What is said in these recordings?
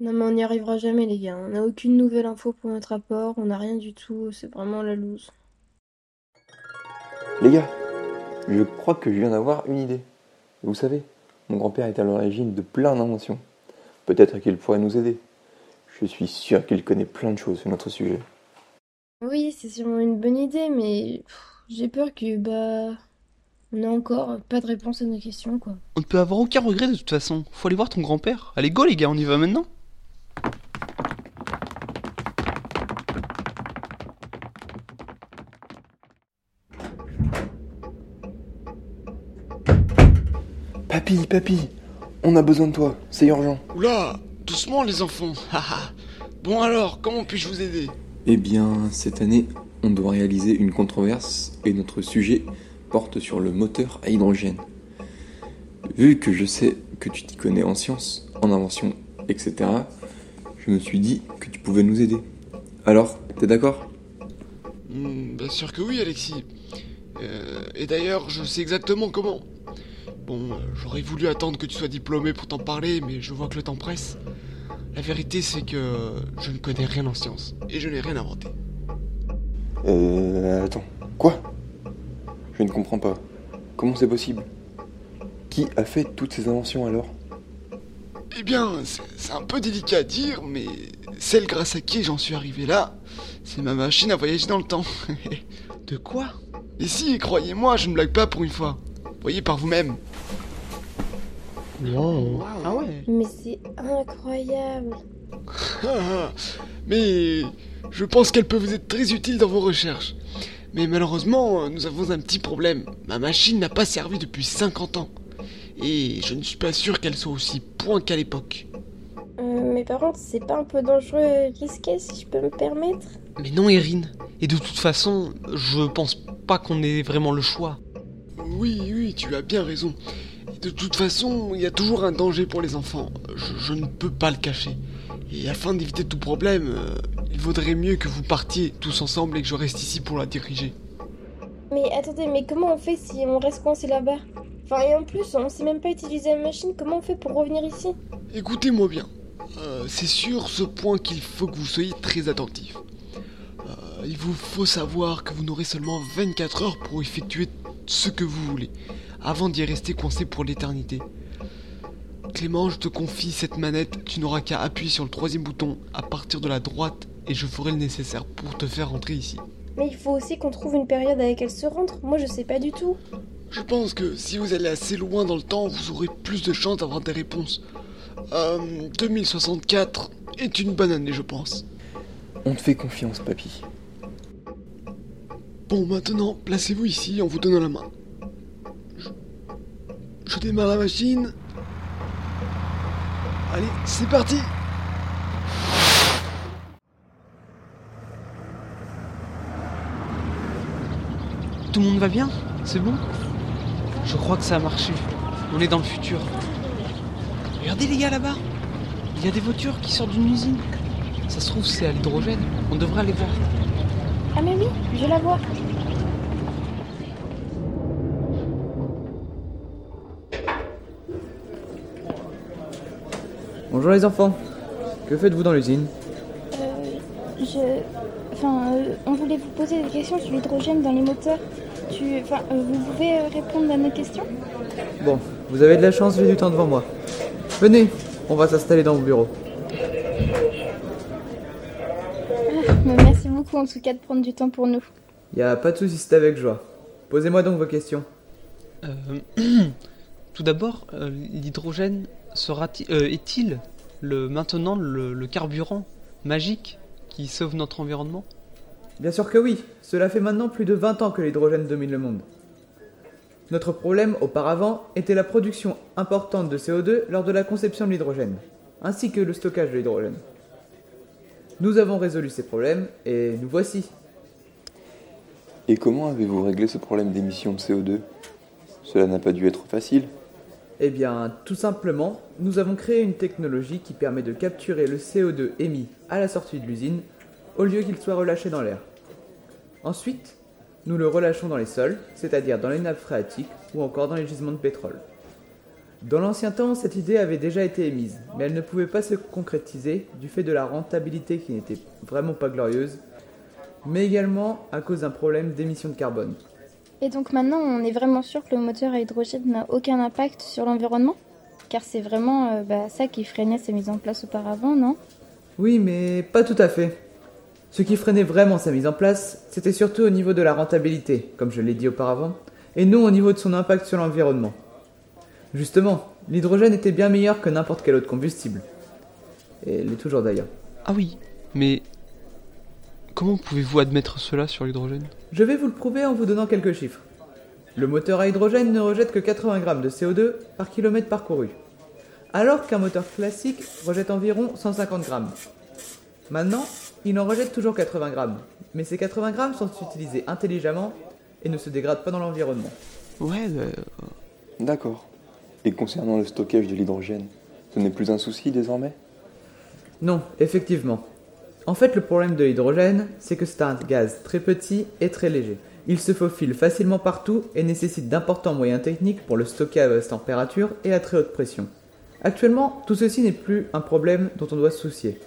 Non mais on n'y arrivera jamais les gars, on n'a aucune nouvelle info pour notre rapport, on n'a rien du tout, c'est vraiment la loose. Les gars, je crois que je viens d'avoir une idée. Vous savez, mon grand-père est à l'origine de plein d'inventions. Peut-être qu'il pourrait nous aider. Je suis sûr qu'il connaît plein de choses sur notre sujet. Oui, c'est sûrement une bonne idée, mais j'ai peur que bah on n'a encore pas de réponse à nos questions quoi. On ne peut avoir aucun regret de toute façon. Faut aller voir ton grand-père. Allez, go les gars, on y va maintenant. Papy, papy, on a besoin de toi, c'est urgent. Oula, doucement les enfants. haha. bon alors, comment puis-je vous aider? Eh bien, cette année, on doit réaliser une controverse et notre sujet porte sur le moteur à hydrogène. Vu que je sais que tu t'y connais en sciences, en invention, etc., je me suis dit que tu pouvais nous aider. Alors, t'es d'accord? Hmm, Bien sûr que oui, Alexis. Euh, et d'ailleurs, je sais exactement comment. Bon, euh, j'aurais voulu attendre que tu sois diplômé pour t'en parler, mais je vois que le temps presse. La vérité, c'est que je ne connais rien en sciences, et je n'ai rien inventé. Euh... Attends. Quoi? Je ne comprends pas. Comment c'est possible? Qui a fait toutes ces inventions alors? Eh bien, c'est c'est un peu délicat à dire, mais celle grâce à qui j'en suis arrivé là, c'est ma machine à voyager dans le temps. De quoi? Et si, croyez-moi, je ne blague pas pour une fois. Voyez par vous-même. Ah ouais Mais c'est incroyable. Mais je pense qu'elle peut vous être très utile dans vos recherches. Mais malheureusement, nous avons un petit problème. Ma machine n'a pas servi depuis 50 ans. Et je ne suis pas sûr qu'elle soit aussi point qu'à l'époque. Euh, mais par contre, c'est pas un peu dangereux et risqué si je peux me permettre? Mais non, Erin. Et de toute façon, je pense pas qu'on ait vraiment le choix. Oui, oui, tu as bien raison. De toute façon, il y a toujours un danger pour les enfants. Je, je ne peux pas le cacher. Et afin d'éviter tout problème, euh, il vaudrait mieux que vous partiez tous ensemble et que je reste ici pour la diriger. Mais attendez, mais comment on fait si on reste coincé là-bas? Enfin, et en plus, on sait même pas utiliser la machine, comment on fait pour revenir ici? Écoutez-moi bien. Euh, c'est sur ce point qu'il faut que vous soyez très attentif. Euh, il vous faut savoir que vous n'aurez seulement 24 heures pour effectuer ce que vous voulez, avant d'y rester coincé pour l'éternité. Clément, je te confie cette manette, tu n'auras qu'à appuyer sur le troisième bouton à partir de la droite et je ferai le nécessaire pour te faire rentrer ici. Mais il faut aussi qu'on trouve une période à laquelle se rendre. Moi, je sais pas du tout. Je pense que si vous allez assez loin dans le temps, vous aurez plus de chances d'avoir des réponses. Euh, 2064 est une bonne année, je pense. On te fait confiance, papy. Bon, maintenant, placez-vous ici en vous donnant la main. Je, démarre la machine. Allez, c'est parti Tout le monde va bien? C'est bon? Je crois que ça a marché. On est dans le futur. Regardez les gars là-bas Il y a des voitures qui sortent d'une usine. Ça se trouve c'est à l'hydrogène. On devrait aller voir. Ah mais oui, je la vois. Bonjour les enfants. Que faites-vous dans l'usine? Euh, je... Enfin, euh, on voulait vous poser des questions sur l'hydrogène dans les moteurs. Tu... Enfin, euh, vous pouvez euh, répondre à nos questions? Bon, vous avez de la chance, j'ai du temps devant moi. Venez, on va s'installer dans vos bureaux. Ah, mais Merci beaucoup en tout cas de prendre du temps pour nous. Y a pas de soucis, c'est avec joie. Posez-moi donc vos questions. Euh, tout d'abord, euh, l'hydrogène sera est-il le, maintenant le, le carburant magique qui sauve notre environnement? Bien sûr que oui, cela fait maintenant plus de 20 ans que l'hydrogène domine le monde. Notre problème auparavant était la production importante de CO2 lors de la conception de l'hydrogène, ainsi que le stockage de l'hydrogène. Nous avons résolu ces problèmes et nous voici. Et comment avez-vous réglé ce problème d'émission de CO2 Cela n'a pas dû être facile. Eh bien, tout simplement, nous avons créé une technologie qui permet de capturer le CO2 émis à la sortie de l'usine au lieu qu'il soit relâché dans l'air. Ensuite, nous le relâchons dans les sols, c'est-à-dire dans les nappes phréatiques ou encore dans les gisements de pétrole. Dans l'ancien temps, cette idée avait déjà été émise, mais elle ne pouvait pas se concrétiser du fait de la rentabilité qui n'était vraiment pas glorieuse, mais également à cause d'un problème d'émission de carbone. Et donc maintenant, on est vraiment sûr que le moteur à hydrogène n'a aucun impact sur l'environnement? Car c'est vraiment euh, bah, ça qui freinait sa mise en place auparavant, non? Oui, mais pas tout à fait. Ce qui freinait vraiment sa mise en place, c'était surtout au niveau de la rentabilité, comme je l'ai dit auparavant, et non au niveau de son impact sur l'environnement. Justement, l'hydrogène était bien meilleur que n'importe quel autre combustible. Et l'est toujours d'ailleurs. Ah oui, mais comment pouvez-vous admettre cela sur l'hydrogène? Je vais vous le prouver en vous donnant quelques chiffres. Le moteur à hydrogène ne rejette que 80 grammes de CO2 par kilomètre parcouru, alors qu'un moteur classique rejette environ 150 grammes. Maintenant, il en rejette toujours 80 grammes, mais ces 80 grammes sont utilisés intelligemment et ne se dégradent pas dans l'environnement. Ouais, bah, D'accord. Et concernant le stockage de l'hydrogène, ce n'est plus un souci désormais? Non, effectivement. En fait, le problème de l'hydrogène, c'est que c'est un gaz très petit et très léger. Il se faufile facilement partout et nécessite d'importants moyens techniques pour le stocker à basse température et à très haute pression. Actuellement, tout ceci n'est plus un problème dont on doit se soucier.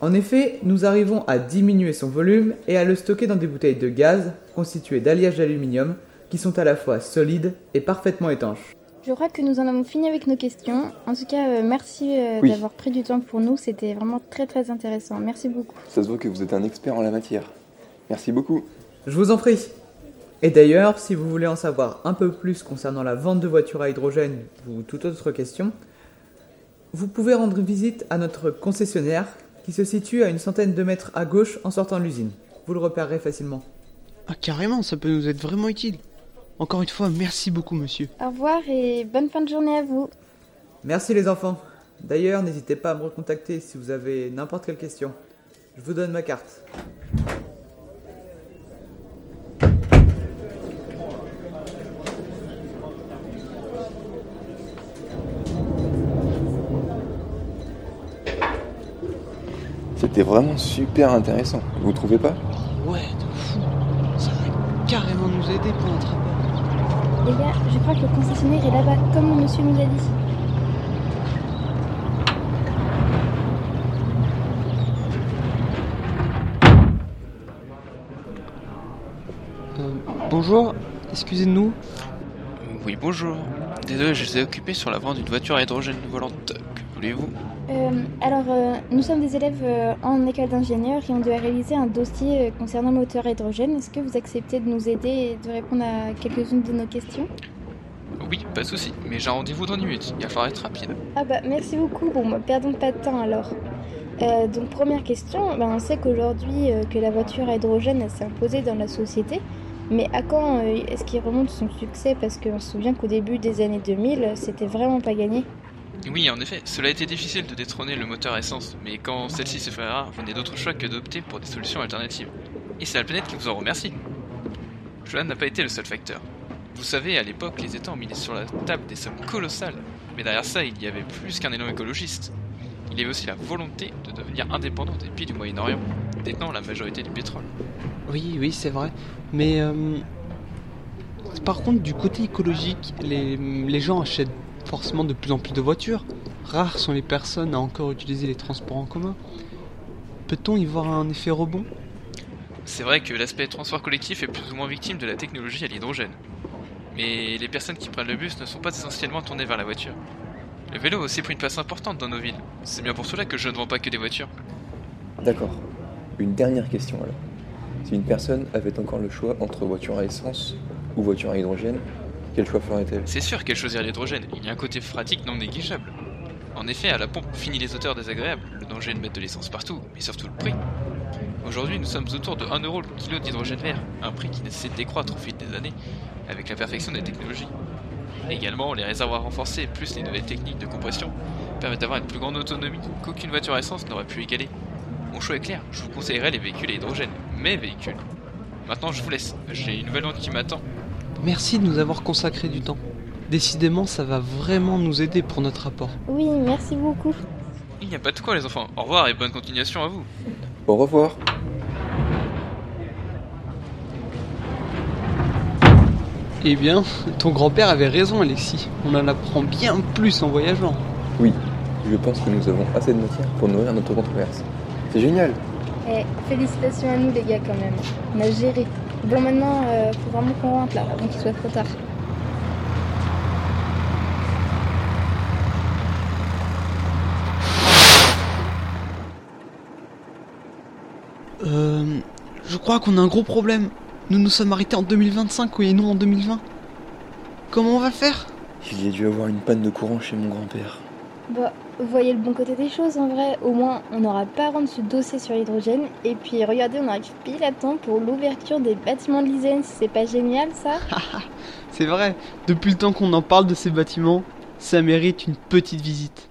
En effet, nous arrivons à diminuer son volume et à le stocker dans des bouteilles de gaz constituées d'alliages d'aluminium qui sont à la fois solides et parfaitement étanches. Je crois que nous en avons fini avec nos questions. En tout cas, euh, merci euh, Oui. d'avoir pris du temps pour nous. C'était vraiment très très intéressant. Merci beaucoup. Ça se voit que vous êtes un expert en la matière. Merci beaucoup. Je vous en prie. Et d'ailleurs, si vous voulez en savoir un peu plus concernant la vente de voitures à hydrogène ou toute autre question, vous pouvez rendre visite à notre concessionnaire qui se situe à une centaine de mètres à gauche en sortant de l'usine. Vous le repérerez facilement. ah, carrément, ça peut nous être vraiment utile. Encore une fois, merci beaucoup, monsieur. Au revoir et bonne fin de journée à vous. Merci les enfants. D'ailleurs, n'hésitez pas à me recontacter si vous avez n'importe quelle question. Je vous donne ma carte. C'était vraiment super intéressant. Vous trouvez pas? Ouais, de fou. Ça va carrément nous aider pour notre rapport. Les gars, je crois que le concessionnaire est là-bas, comme mon monsieur nous l'a dit. Euh, bonjour, excusez-nous. Oui, bonjour. Désolé, je vous ai occupé sur la vente d'une voiture à hydrogène volante. Voulez-vous Euh, alors, euh, nous sommes des élèves euh, en école d'ingénieur et on doit réaliser un dossier concernant le moteur à hydrogène. Est-ce que vous acceptez de nous aider et de répondre à quelques-unes de nos questions? Oui, pas de souci, mais j'ai un rendez-vous dans une minute. Il va falloir être rapide. Ah bah merci beaucoup. Bon, bah, perdons pas de temps alors. Donc première question, ben, on sait qu'aujourd'hui que la voiture à hydrogène elle s'est imposée dans la société, mais à quand est-ce qu'il remonte son succès? Parce qu'on se souvient qu'au début des années 2000, euh, c'était vraiment pas gagné. Oui, en effet, cela a été difficile de détrôner le moteur essence, mais quand celle-ci se rare, vous n'avez d'autre choix que d'opter pour des solutions alternatives. Et c'est la planète qui vous en remercie. Cela n'a pas été le seul facteur. Vous savez, à l'époque, les États ont mis sur la table des sommes colossales, mais derrière ça, il y avait plus qu'un élan écologiste. Il y avait aussi la volonté de devenir indépendant des pays du Moyen-Orient, détenant la majorité du pétrole. Oui, oui, c'est vrai. Mais euh, par contre, du côté écologique, les, les gens achètent forcément de plus en plus de voitures. Rares sont les personnes à encore utiliser les transports en commun. Peut-on y voir un effet rebond? C'est vrai que l'aspect transport collectif est plus ou moins victime de la technologie à l'hydrogène. Mais les personnes qui prennent le bus ne sont pas essentiellement tournées vers la voiture. Le vélo a aussi pris une place importante dans nos villes. C'est bien pour cela que je ne vends pas que des voitures. D'accord. Une dernière question alors. Si une personne avait encore le choix entre voiture à essence ou voiture à hydrogène, quel choix ferait-elle C'est sûr qu'elle choisirait l'hydrogène, il y a un côté pratique non négligeable. En effet, à la pompe, fini les odeurs désagréables, le danger de mettre de l'essence partout, mais surtout le prix. Aujourd'hui, nous sommes autour de 1€ le kilo d'hydrogène vert, un prix qui ne cesse de décroître au fil des années, avec la perfection des technologies. Également, les réservoirs renforcés plus les nouvelles techniques de compression permettent d'avoir une plus grande autonomie qu'aucune voiture essence n'aurait pu égaler. Mon choix est clair, je vous conseillerais les véhicules à hydrogène, mes véhicules. Maintenant, je vous laisse, j'ai une nouvelle vente qui m'attend. Merci de nous avoir consacré du temps. Décidément, ça va vraiment nous aider pour notre rapport. Oui, merci beaucoup. Il n'y a pas de quoi les enfants, au revoir et bonne continuation à vous. Au revoir. Eh bien, ton grand-père avait raison, Alexis. On en apprend bien plus en voyageant. Oui, je pense que nous avons assez de matière pour nourrir notre controverse. C'est génial Eh, félicitations à nous les gars quand même. On a géré. Bon maintenant, euh, faut vraiment qu'on rentre là, avant qu'il soit trop tard. Euh. Je crois qu'on a un gros problème. Nous nous sommes arrêtés en 2025 et non en 2020. Comment on va faire? Il y a dû avoir une panne de courant chez mon grand-père. Bah, vous voyez le bon côté des choses en vrai. Au moins, on n'aura pas à rendre ce dossier sur l'hydrogène. Et puis, regardez, on arrive pile à temps pour l'ouverture des bâtiments de l'ISEN. C'est pas génial ça? C'est vrai, depuis le temps qu'on en parle de ces bâtiments, ça mérite une petite visite.